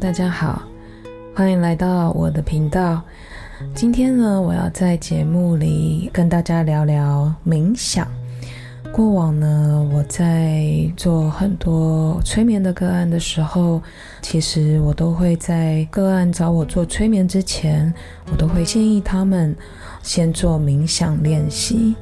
大家好，欢迎来到我的频道。今天呢，我要在节目里跟大家聊聊冥想。过往呢，我在做很多催眠的个案的时候，其实我都会在个案找我做催眠之前，我都会建议他们先做冥想练习。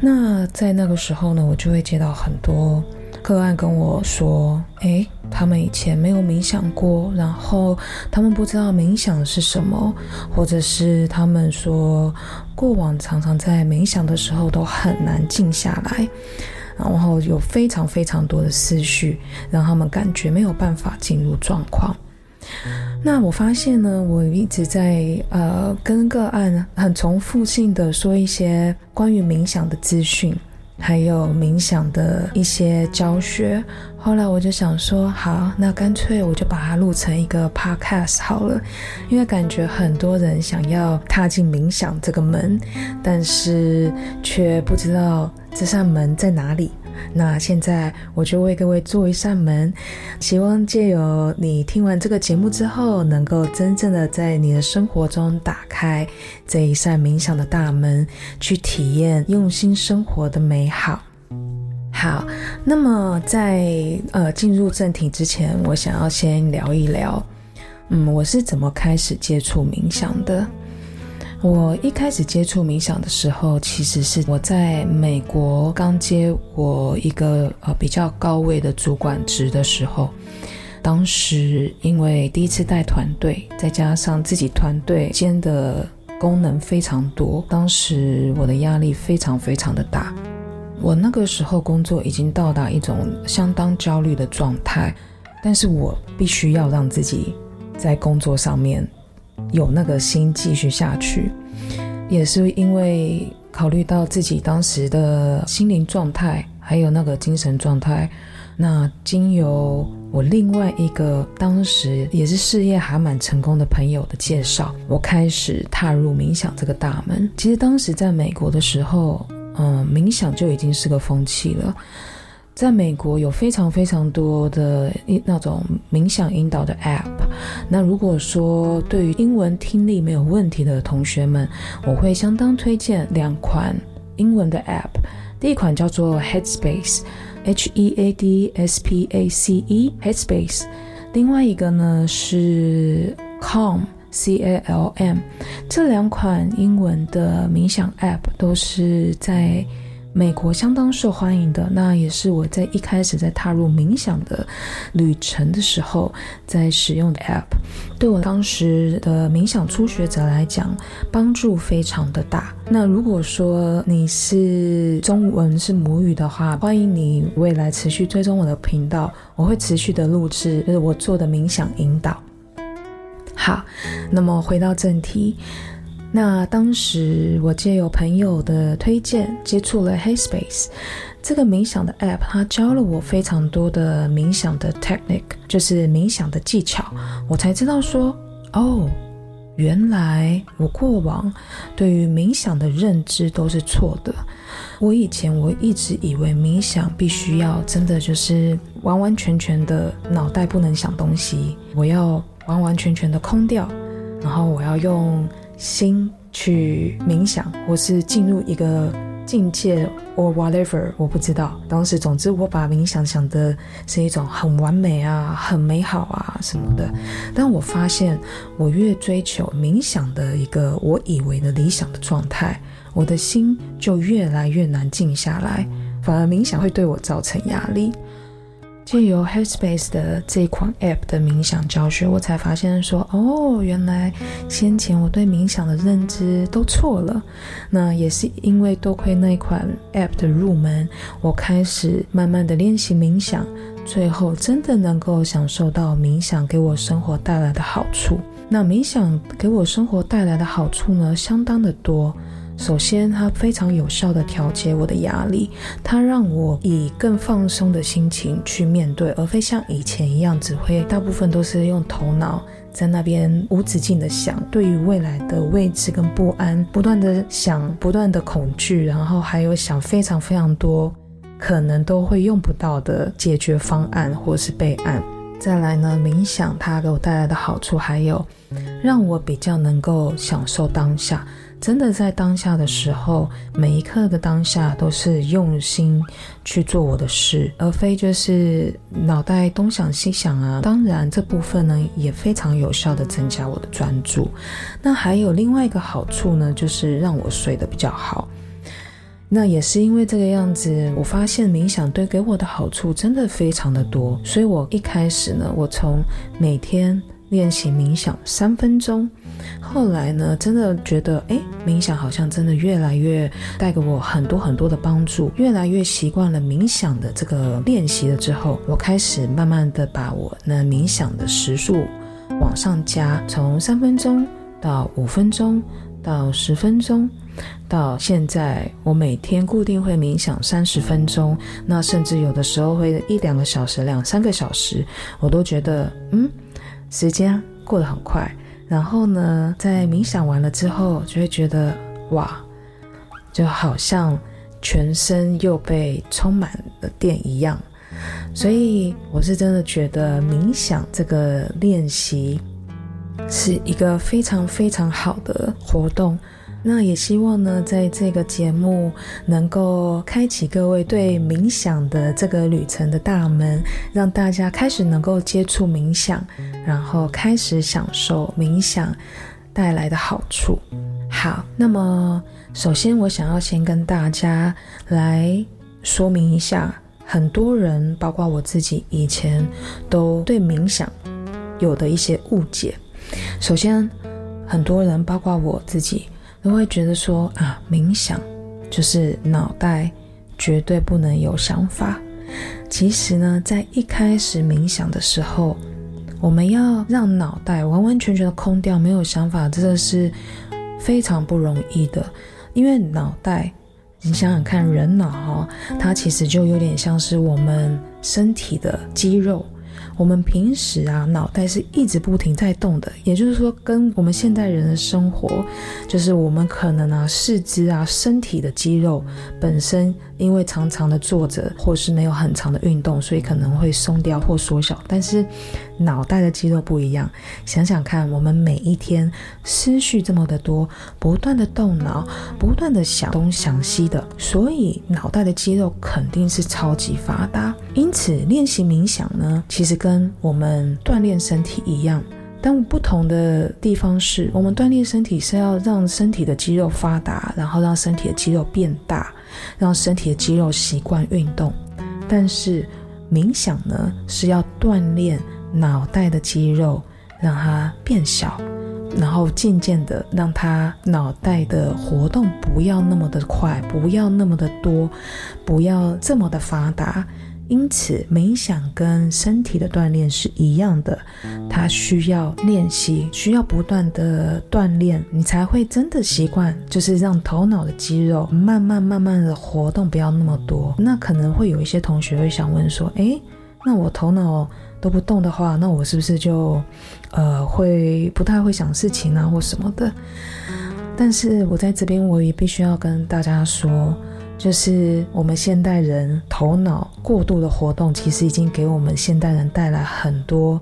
那在那个时候呢，我就会接到很多个案跟我说：“诶，他们以前没有冥想过，然后他们不知道冥想是什么，或者是他们说过往常常在冥想的时候都很难静下来，然后有非常非常多的思绪，让他们感觉没有办法进入状况。”那我发现呢，我一直在呃跟个案很重复性的说一些关于冥想的资讯，还有冥想的一些教学。后来我就想说，好，那干脆我就把它录成一个 podcast 好了，因为感觉很多人想要踏进冥想这个门，但是却不知道这扇门在哪里。那现在我就为各位做一扇门，希望借由你听完这个节目之后，能够真正的在你的生活中打开这一扇冥想的大门，去体验用心生活的美好。好，那么在呃进入正题之前，我想要先聊一聊，嗯，我是怎么开始接触冥想的。我一开始接触冥想的时候，其实是我在美国刚接我一个呃比较高位的主管职的时候。当时因为第一次带团队，再加上自己团队间的功能非常多，当时我的压力非常非常的大。我那个时候工作已经到达一种相当焦虑的状态，但是我必须要让自己在工作上面。有那个心继续下去，也是因为考虑到自己当时的心灵状态，还有那个精神状态。那经由我另外一个当时也是事业还蛮成功的朋友的介绍，我开始踏入冥想这个大门。其实当时在美国的时候，嗯，冥想就已经是个风气了。在美国有非常非常多的那种冥想引导的 App。那如果说对于英文听力没有问题的同学们，我会相当推荐两款英文的 App。第一款叫做 Headspace，H E A D S P A C E，Headspace。另外一个呢是 Calm，C A L M。这两款英文的冥想 App 都是在。美国相当受欢迎的，那也是我在一开始在踏入冥想的旅程的时候在使用的 App，对我当时的冥想初学者来讲，帮助非常的大。那如果说你是中文是母语的话，欢迎你未来持续追踪我的频道，我会持续的录制就是我做的冥想引导。好，那么回到正题。那当时我借有朋友的推荐，接触了 Headspace 这个冥想的 App，它教了我非常多的冥想的 technique，就是冥想的技巧。我才知道说，哦，原来我过往对于冥想的认知都是错的。我以前我一直以为冥想必须要真的就是完完全全的脑袋不能想东西，我要完完全全的空掉，然后我要用。心去冥想，或是进入一个境界，or whatever，我不知道。当时，总之，我把冥想想的是一种很完美啊，很美好啊什么的。但我发现，我越追求冥想的一个我以为的理想的状态，我的心就越来越难静下来，反而冥想会对我造成压力。借由 Headspace 的这款 App 的冥想教学，我才发现说，哦，原来先前我对冥想的认知都错了。那也是因为多亏那款 App 的入门，我开始慢慢的练习冥想，最后真的能够享受到冥想给我生活带来的好处。那冥想给我生活带来的好处呢，相当的多。首先，它非常有效的调节我的压力，它让我以更放松的心情去面对，而非像以前一样只会大部分都是用头脑在那边无止境的想，对于未来的位置跟不安，不断的想，不断的恐惧，然后还有想非常非常多可能都会用不到的解决方案或是备案。再来呢，冥想它给我带来的好处，还有让我比较能够享受当下。真的在当下的时候，每一刻的当下都是用心去做我的事，而非就是脑袋东想西想啊。当然，这部分呢也非常有效的增加我的专注。那还有另外一个好处呢，就是让我睡得比较好。那也是因为这个样子，我发现冥想对给我的好处真的非常的多。所以我一开始呢，我从每天练习冥想三分钟。后来呢，真的觉得，哎，冥想好像真的越来越带给我很多很多的帮助，越来越习惯了冥想的这个练习了之后，我开始慢慢的把我那冥想的时数往上加，从三分钟到五分钟到十分钟，到现在我每天固定会冥想三十分钟，那甚至有的时候会一两个小时、两三个小时，我都觉得，嗯，时间过得很快。然后呢，在冥想完了之后，就会觉得哇，就好像全身又被充满了电一样。所以我是真的觉得冥想这个练习是一个非常非常好的活动。那也希望呢，在这个节目能够开启各位对冥想的这个旅程的大门，让大家开始能够接触冥想，然后开始享受冥想带来的好处。好，那么首先我想要先跟大家来说明一下，很多人包括我自己以前都对冥想有的一些误解。首先，很多人包括我自己。都会觉得说啊，冥想就是脑袋绝对不能有想法。其实呢，在一开始冥想的时候，我们要让脑袋完完全全的空掉，没有想法，真的是非常不容易的。因为脑袋，你想想看，人脑哈，它其实就有点像是我们身体的肌肉。我们平时啊，脑袋是一直不停在动的，也就是说，跟我们现代人的生活，就是我们可能啊，四肢啊，身体的肌肉本身，因为常常的坐着，或是没有很长的运动，所以可能会松掉或缩小。但是脑袋的肌肉不一样，想想看，我们每一天思绪这么的多，不断的动脑，不断的想东想西的，所以脑袋的肌肉肯定是超级发达。因此，练习冥想呢，其实。跟我们锻炼身体一样，但不同的地方是，我们锻炼身体是要让身体的肌肉发达，然后让身体的肌肉变大，让身体的肌肉习惯运动。但是冥想呢，是要锻炼脑袋的肌肉，让它变小，然后渐渐的让它脑袋的活动不要那么的快，不要那么的多，不要这么的发达。因此，冥想跟身体的锻炼是一样的，它需要练习，需要不断的锻炼，你才会真的习惯，就是让头脑的肌肉慢慢慢慢的活动，不要那么多。那可能会有一些同学会想问说，诶，那我头脑都不动的话，那我是不是就，呃，会不太会想事情啊，或什么的？但是我在这边，我也必须要跟大家说。就是我们现代人头脑过度的活动，其实已经给我们现代人带来很多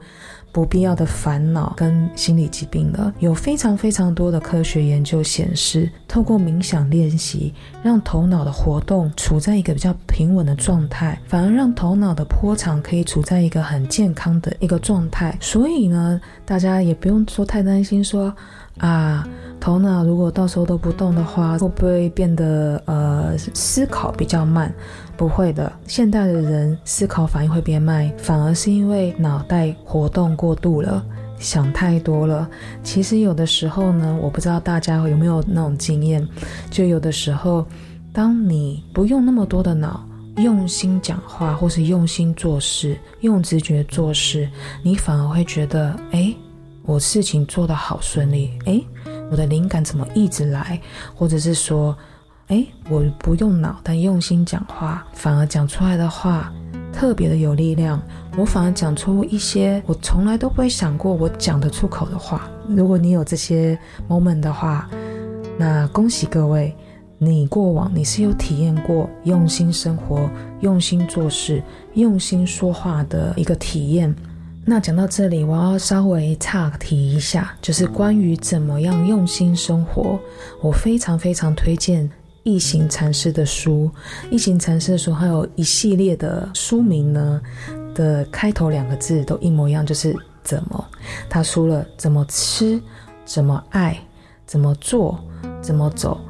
不必要的烦恼跟心理疾病了。有非常非常多的科学研究显示，透过冥想练习，让头脑的活动处在一个比较平稳的状态，反而让头脑的波长可以处在一个很健康的一个状态。所以呢，大家也不用说太担心，说啊。头脑如果到时候都不动的话，会不会变得呃思考比较慢？不会的，现代的人思考反应会变慢，反而是因为脑袋活动过度了，想太多了。其实有的时候呢，我不知道大家有没有那种经验，就有的时候，当你不用那么多的脑，用心讲话或是用心做事，用直觉做事，你反而会觉得，哎，我事情做得好顺利，哎。我的灵感怎么一直来，或者是说，哎，我不用脑，但用心讲话，反而讲出来的话特别的有力量。我反而讲出一些我从来都不会想过我讲得出口的话。如果你有这些 moment 的话，那恭喜各位，你过往你是有体验过用心生活、用心做事、用心说话的一个体验。那讲到这里，我要稍微岔题一下，就是关于怎么样用心生活，我非常非常推荐异形禅师的书。异形禅师的书还有一系列的书名呢，的开头两个字都一模一样，就是怎么。他说了怎么吃，怎么爱，怎么做，怎么走。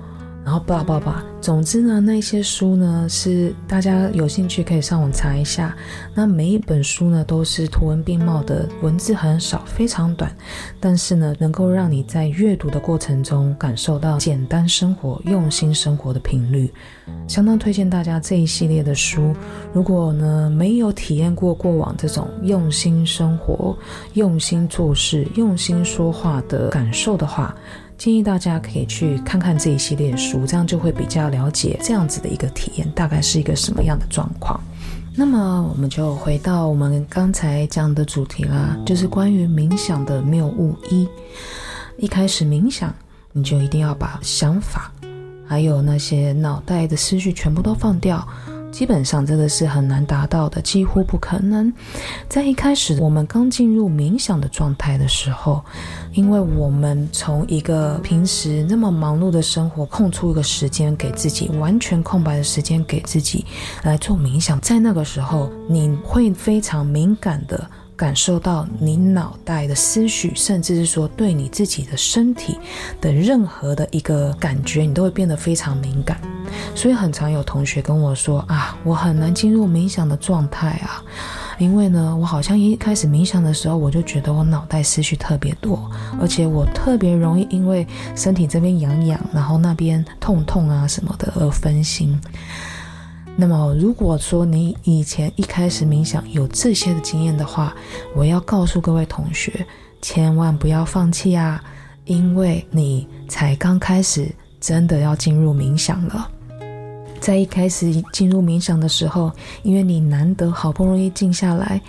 然后叭叭叭，总之呢，那些书呢是大家有兴趣可以上网查一下。那每一本书呢都是图文并茂的，文字很少，非常短，但是呢能够让你在阅读的过程中感受到简单生活、用心生活的频率，相当推荐大家这一系列的书。如果呢没有体验过过往这种用心生活、用心做事、用心说话的感受的话，建议大家可以去看看这一系列书，这样就会比较了解这样子的一个体验大概是一个什么样的状况。那么我们就回到我们刚才讲的主题啦，就是关于冥想的谬误一。一开始冥想，你就一定要把想法，还有那些脑袋的思绪全部都放掉。基本上这个是很难达到的，几乎不可能。在一开始我们刚进入冥想的状态的时候，因为我们从一个平时那么忙碌的生活空出一个时间给自己，完全空白的时间给自己来做冥想，在那个时候你会非常敏感的。感受到你脑袋的思绪，甚至是说对你自己的身体的任何的一个感觉，你都会变得非常敏感。所以很常有同学跟我说啊，我很难进入冥想的状态啊，因为呢，我好像一开始冥想的时候，我就觉得我脑袋思绪特别多，而且我特别容易因为身体这边痒痒，然后那边痛痛啊什么的而分心。那么，如果说你以前一开始冥想有这些的经验的话，我要告诉各位同学，千万不要放弃啊，因为你才刚开始，真的要进入冥想了。在一开始进入冥想的时候，因为你难得好不容易静下来，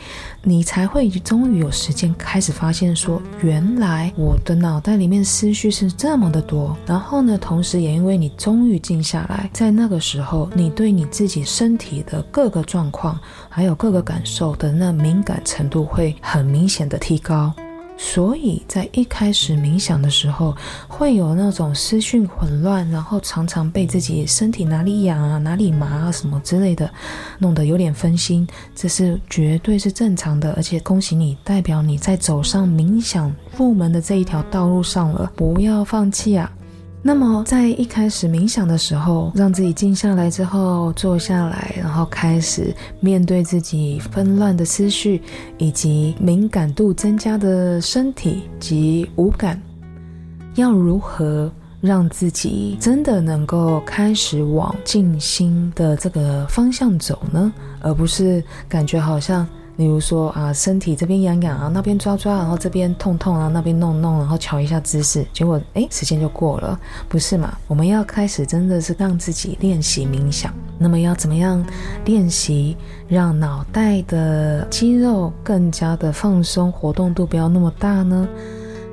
你才会终于有时间开始发现说，原来我的脑袋里面思绪是这么的多。然后呢，同时也因为你终于静下来，在那个时候，你对你自己身体的各个状况，还有各个感受的那敏感程度会很明显的提高。所以在一开始冥想的时候，会有那种思绪混乱，然后常常被自己身体哪里痒啊、哪里麻啊什么之类的，弄得有点分心，这是绝对是正常的。而且恭喜你，代表你在走上冥想入门的这一条道路上了，不要放弃啊！那么，在一开始冥想的时候，让自己静下来之后，坐下来，然后开始面对自己纷乱的思绪，以及敏感度增加的身体及五感，要如何让自己真的能够开始往静心的这个方向走呢？而不是感觉好像。比如说啊，身体这边痒痒啊，那边抓抓，然后这边痛痛啊，那边弄弄，然后调一下姿势，结果哎，时间就过了，不是嘛？我们要开始真的是让自己练习冥想。那么要怎么样练习，让脑袋的肌肉更加的放松，活动度不要那么大呢？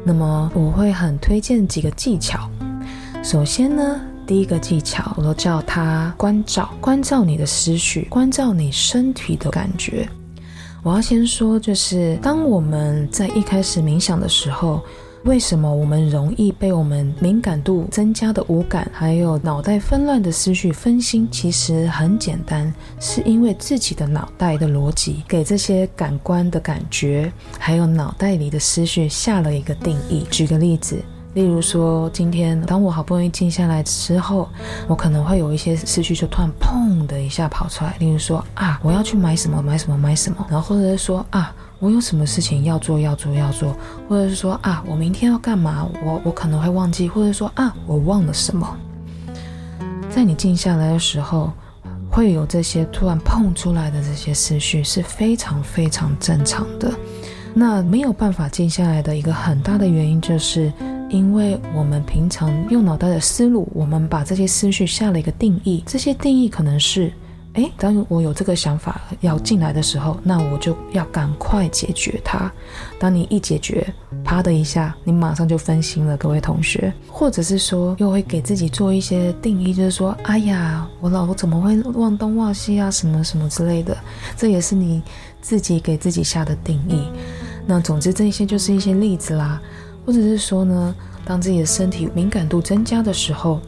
那么我会很推荐几个技巧。首先呢，第一个技巧我都叫它关照，关照你的思绪，关照你身体的感觉。我要先说，就是当我们在一开始冥想的时候，为什么我们容易被我们敏感度增加的五感，还有脑袋纷乱的思绪分心？其实很简单，是因为自己的脑袋的逻辑给这些感官的感觉，还有脑袋里的思绪下了一个定义。举个例子。例如说，今天当我好不容易静下来之后，我可能会有一些思绪就突然砰的一下跑出来。例如说啊，我要去买什么买什么买什么，然后或者是说啊，我有什么事情要做要做要做，或者是说啊，我明天要干嘛，我我可能会忘记，或者说啊，我忘了什么。在你静下来的时候，会有这些突然碰出来的这些思绪是非常非常正常的。那没有办法静下来的一个很大的原因就是。因为我们平常用脑袋的思路，我们把这些思绪下了一个定义。这些定义可能是：哎，当我有这个想法要进来的时候，那我就要赶快解决它。当你一解决，啪的一下，你马上就分心了，各位同学。或者是说，又会给自己做一些定义，就是说：哎呀，我老婆怎么会忘东忘西啊，什么什么之类的。这也是你自己给自己下的定义。那总之，这些就是一些例子啦，或者是说呢，当自己的身体敏感度增加的时候。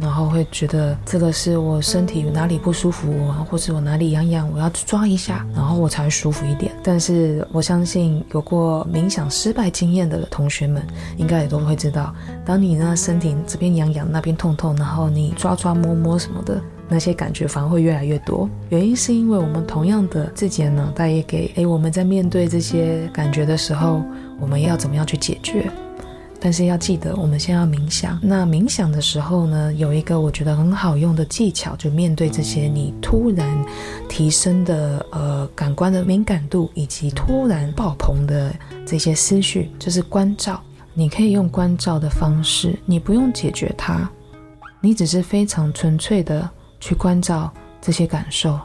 然后会觉得这个是我身体哪里不舒服啊，或者我哪里痒痒，我要抓一下，然后我才会舒服一点。但是我相信有过冥想失败经验的同学们，应该也都会知道，当你呢身体这边痒痒，那边痛痛，然后你抓抓摸摸什么的，那些感觉反而会越来越多。原因是因为我们同样的自己的脑袋也给，诶，我们在面对这些感觉的时候，我们要怎么样去解决？但是要记得，我们先要冥想。那冥想的时候呢，有一个我觉得很好用的技巧，就面对这些你突然提升的呃感官的敏感度，以及突然爆棚的这些思绪，就是关照。你可以用关照的方式，你不用解决它，你只是非常纯粹的去关照这些感受，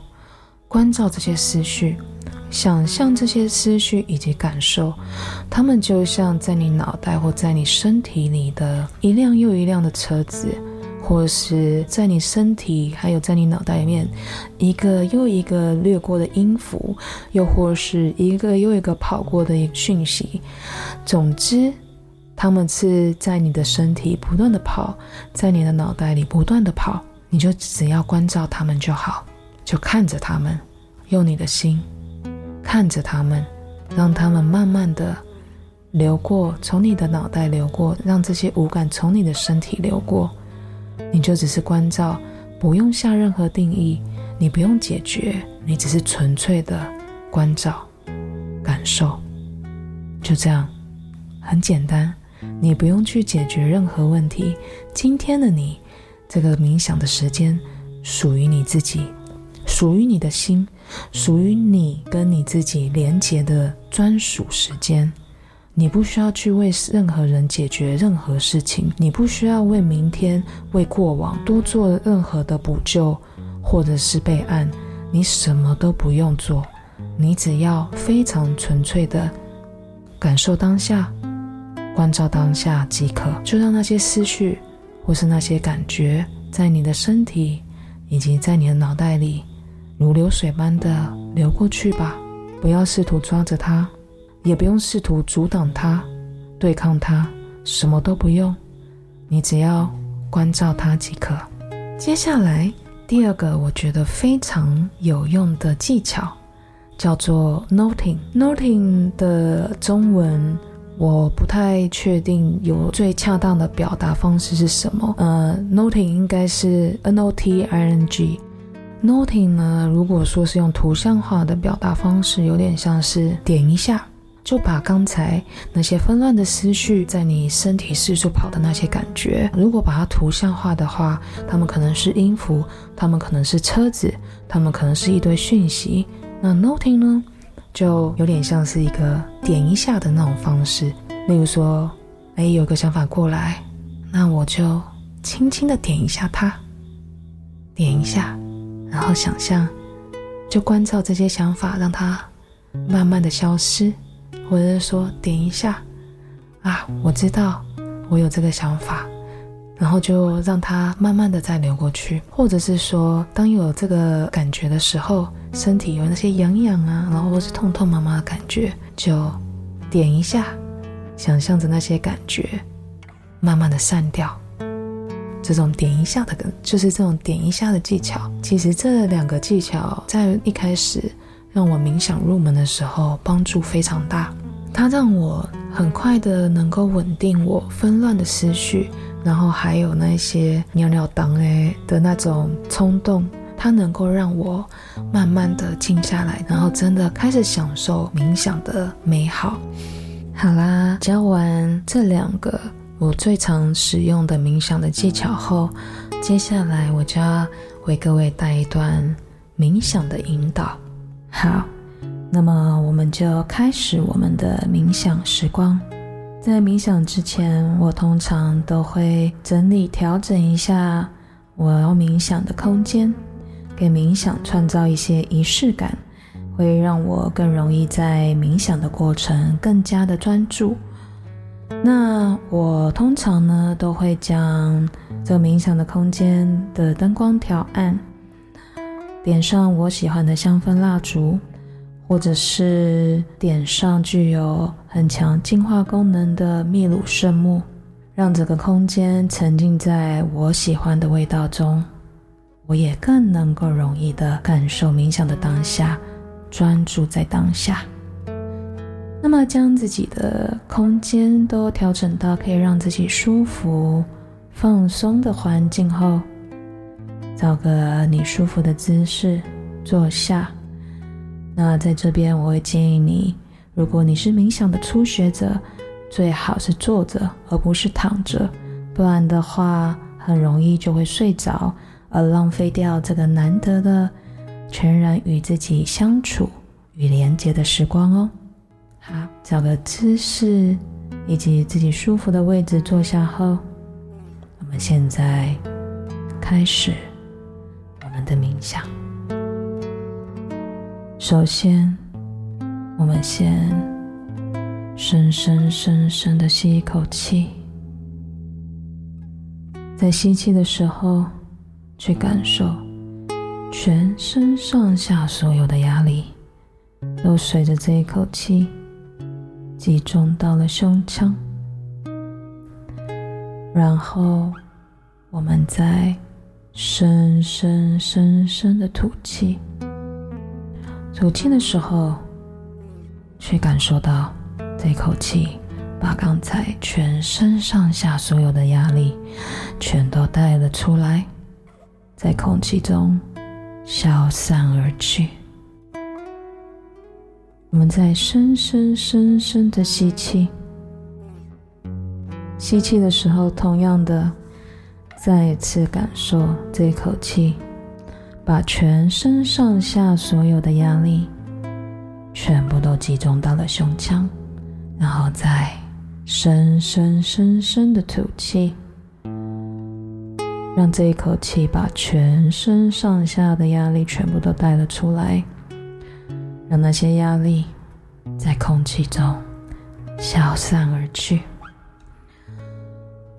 关照这些思绪。想象这些思绪以及感受，它们就像在你脑袋或在你身体里的一辆又一辆的车子，或是在你身体还有在你脑袋里面一个又一个掠过的音符，又或是一个又一个跑过的讯息。总之，他们是在你的身体不断的跑，在你的脑袋里不断的跑，你就只要关照他们就好，就看着他们，用你的心。看着他们，让他们慢慢的流过，从你的脑袋流过，让这些五感从你的身体流过，你就只是关照，不用下任何定义，你不用解决，你只是纯粹的关照、感受，就这样，很简单，你不用去解决任何问题。今天的你，这个冥想的时间属于你自己，属于你的心。属于你跟你自己连结的专属时间，你不需要去为任何人解决任何事情，你不需要为明天、为过往多做任何的补救或者是备案，你什么都不用做，你只要非常纯粹的感受当下、关照当下即可，就让那些思绪或是那些感觉在你的身体以及在你的脑袋里。如流水般的流过去吧，不要试图抓着它，也不用试图阻挡它、对抗它，什么都不用，你只要关照它即可。接下来第二个我觉得非常有用的技巧叫做 noting。noting 的中文我不太确定有最恰当的表达方式是什么，呃，noting 应该是 n o t i n g。Noting 呢？如果说是用图像化的表达方式，有点像是点一下，就把刚才那些纷乱的思绪在你身体四处跑的那些感觉，如果把它图像化的话，它们可能是音符，它们可能是车子，它们可能是一堆讯息。那 Noting 呢，就有点像是一个点一下的那种方式。例如说，哎，有个想法过来，那我就轻轻的点一下它，点一下。然后想象，就关照这些想法，让它慢慢的消失，或者是说点一下，啊，我知道我有这个想法，然后就让它慢慢的再流过去，或者是说，当有这个感觉的时候，身体有那些痒痒啊，然后或是痛痛麻麻的感觉，就点一下，想象着那些感觉慢慢的散掉。这种点一下的，就是这种点一下的技巧。其实这两个技巧在一开始让我冥想入门的时候帮助非常大。它让我很快的能够稳定我纷乱的思绪，然后还有那些尿尿当诶的那种冲动，它能够让我慢慢的静下来，然后真的开始享受冥想的美好。好啦，教完这两个。我最常使用的冥想的技巧后，接下来我就要为各位带一段冥想的引导。好，那么我们就开始我们的冥想时光。在冥想之前，我通常都会整理调整一下我要冥想的空间，给冥想创造一些仪式感，会让我更容易在冥想的过程更加的专注。那我通常呢都会将这个冥想的空间的灯光调暗，点上我喜欢的香氛蜡烛，或者是点上具有很强净化功能的秘鲁圣木，让整个空间沉浸在我喜欢的味道中，我也更能够容易的感受冥想的当下，专注在当下。那么，将自己的空间都调整到可以让自己舒服、放松的环境后，找个你舒服的姿势坐下。那在这边，我会建议你。如果你是冥想的初学者，最好是坐着而不是躺着，不然的话很容易就会睡着，而浪费掉这个难得的全然与自己相处与连接的时光哦。好，找个姿势以及自己舒服的位置坐下后，我们现在开始我们的冥想。首先。我们先深深深深的吸一口气，在吸气的时候，去感受全身上下所有的压力，都随着这一口气集中到了胸腔。然后，我们再深深深深的吐气，吐气的时候。去感受到这口气，把刚才全身上下所有的压力全都带了出来，在空气中消散而去。我们再深深深深的吸气，吸气的时候，同样的再一次感受这一口气，把全身上下所有的压力。全部都集中到了胸腔，然后再深深深深的吐气，让这一口气把全身上下的压力全部都带了出来，让那些压力在空气中消散而去。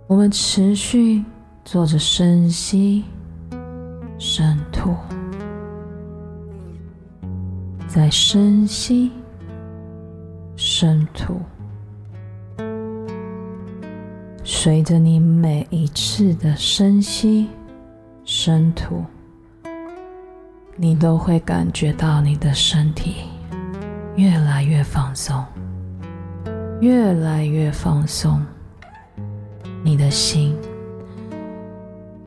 我们持续做着深吸、深吐。在深吸、深吐，随着你每一次的深吸、深吐，你都会感觉到你的身体越来越放松，越来越放松，你的心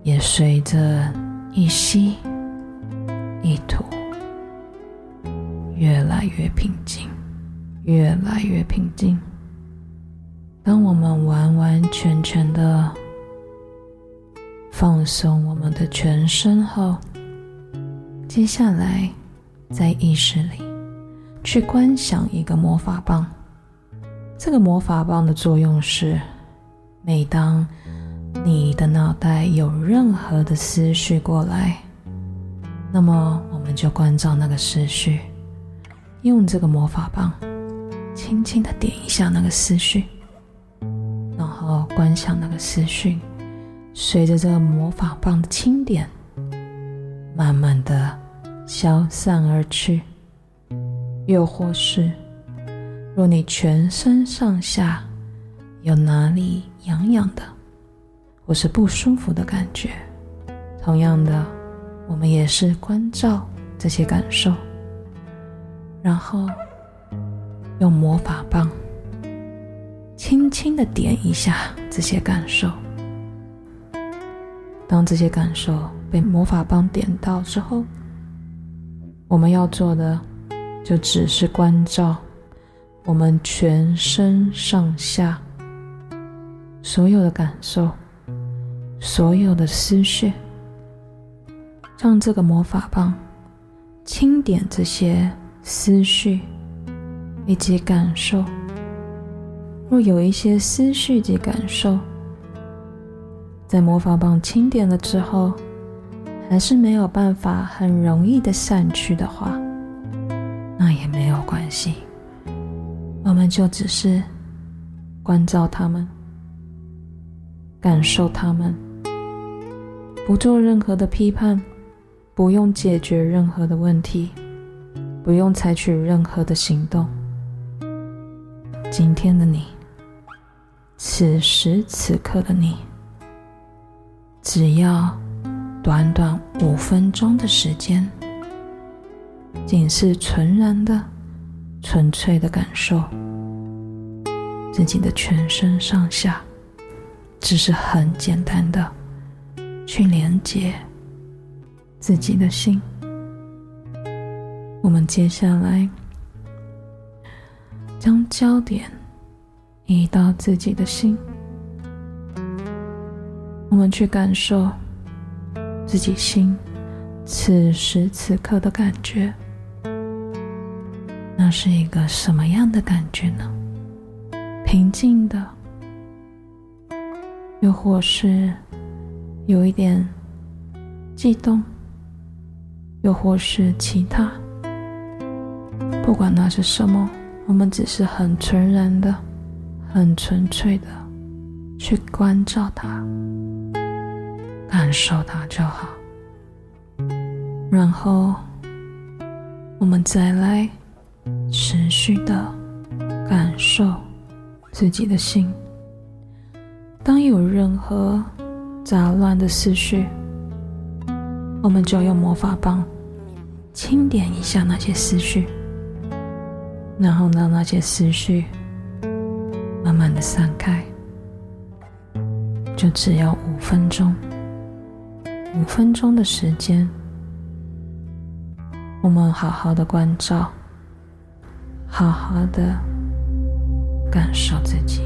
也随着一吸一吐。越来越平静，越来越平静。当我们完完全全的放松我们的全身后，接下来在意识里去观想一个魔法棒。这个魔法棒的作用是，每当你的脑袋有任何的思绪过来，那么我们就关照那个思绪。用这个魔法棒，轻轻的点一下那个思绪，然后观想那个思绪，随着这个魔法棒的轻点，慢慢的消散而去。又或是，若你全身上下有哪里痒痒的，或是不舒服的感觉，同样的，我们也是关照这些感受。然后用魔法棒轻轻的点一下这些感受。当这些感受被魔法棒点到之后，我们要做的就只是关照我们全身上下所有的感受、所有的思绪，让这个魔法棒轻点这些。思绪以及感受，若有一些思绪及感受，在魔法棒轻点了之后，还是没有办法很容易的散去的话，那也没有关系，我们就只是关照他们，感受他们，不做任何的批判，不用解决任何的问题。不用采取任何的行动，今天的你，此时此刻的你，只要短短五分钟的时间，仅是纯然的、纯粹的感受自己的全身上下，只是很简单的去连接自己的心。我们接下来。将焦点移到自己的心，我们去感受自己心此时此刻的感觉，那是一个什么样的感觉呢？平静的，又或是有一点悸动，又或是其他，不管那是什么。我们只是很纯然的、很纯粹的去关照它、感受它就好。然后，我们再来持续的感受自己的心。当有任何杂乱的思绪，我们就用魔法棒轻点一下那些思绪。然后让那些思绪慢慢的散开，就只要五分钟，五分钟的时间，我们好好的关照，好好的感受自己。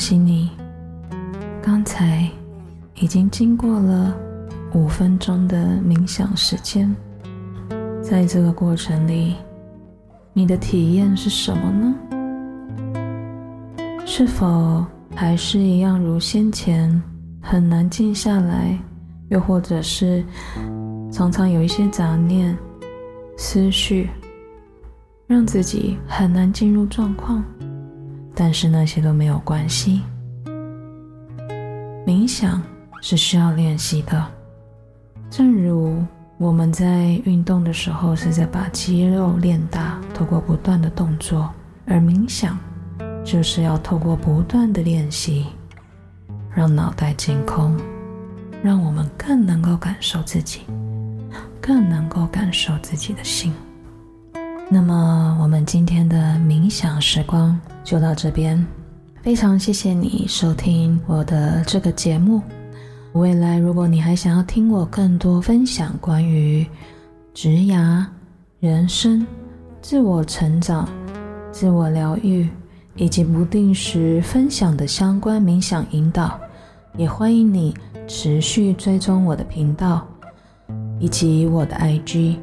恭喜你，刚才已经经过了五分钟的冥想时间。在这个过程里，你的体验是什么呢？是否还是一样如先前很难静下来，又或者是常常有一些杂念、思绪，让自己很难进入状况？但是那些都没有关系，冥想是需要练习的，正如我们在运动的时候是在把肌肉练大，透过不断的动作，而冥想就是要透过不断的练习，让脑袋净空，让我们更能够感受自己，更能够感受自己的心。那么，我们今天的冥想时光就到这边。非常谢谢你收听我的这个节目。未来，如果你还想要听我更多分享关于职涯、人生、自我成长、自我疗愈以及不定时分享的相关冥想引导，也欢迎你持续追踪我的频道以及我的 IG。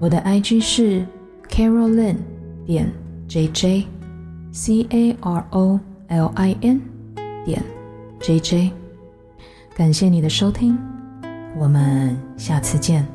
我的 IG 是 Carolyn 点 JJ，C A R O。l i n 点 j j，感谢你的收听，我们下次见。